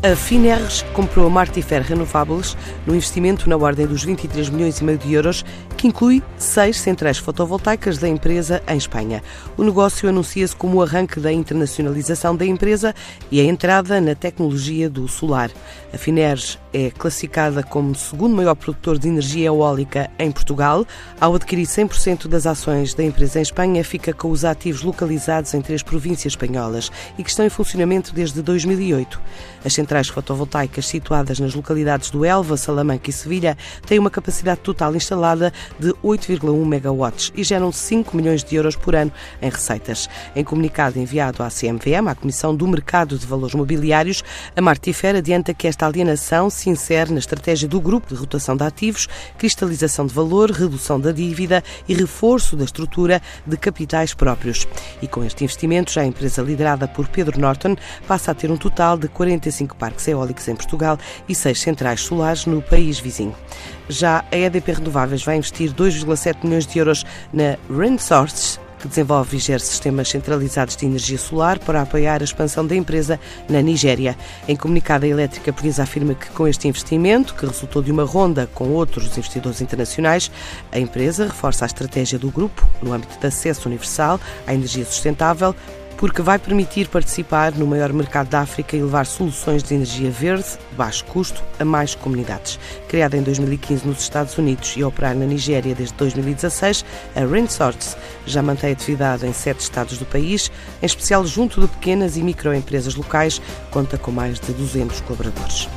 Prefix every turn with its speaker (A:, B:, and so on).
A: A Finerres comprou a Martifer Renovables no investimento na ordem dos 23 milhões e meio de euros, que inclui seis centrais fotovoltaicas da empresa em Espanha. O negócio anuncia-se como o arranque da internacionalização da empresa e a entrada na tecnologia do solar. A Finerres é classificada como segundo maior produtor de energia eólica em Portugal. Ao adquirir 100% das ações da empresa em Espanha, fica com os ativos localizados em três províncias espanholas e que estão em funcionamento desde 2008. As centrais fotovoltaicas situadas nas localidades do Elva, Salamanca e Sevilha têm uma capacidade total instalada de 8,1 megawatts e geram 5 milhões de euros por ano em receitas. Em comunicado enviado à CMVM, à Comissão do Mercado de Valores Mobiliários, a Martifer adianta que esta alienação se insere na estratégia do grupo de rotação de ativos, cristalização de valor, redução da dívida e reforço da estrutura de capitais próprios. E com este investimento, já a empresa liderada por Pedro Norton passa a ter um total de 45 parques eólicos em Portugal e seis centrais solares no país vizinho. Já a EDP Renováveis vai investir 2,7 milhões de euros na Sources que desenvolve e gera sistemas centralizados de energia solar para apoiar a expansão da empresa na Nigéria. Em comunicado, a elétrica portuguesa afirma que com este investimento, que resultou de uma ronda com outros investidores internacionais, a empresa reforça a estratégia do grupo no âmbito de acesso universal à energia sustentável, porque vai permitir participar no maior mercado da África e levar soluções de energia verde, de baixo custo, a mais comunidades. Criada em 2015 nos Estados Unidos e operar na Nigéria desde 2016, a Rainsource já mantém atividade em sete estados do país, em especial junto de pequenas e microempresas locais, conta com mais de 200 colaboradores.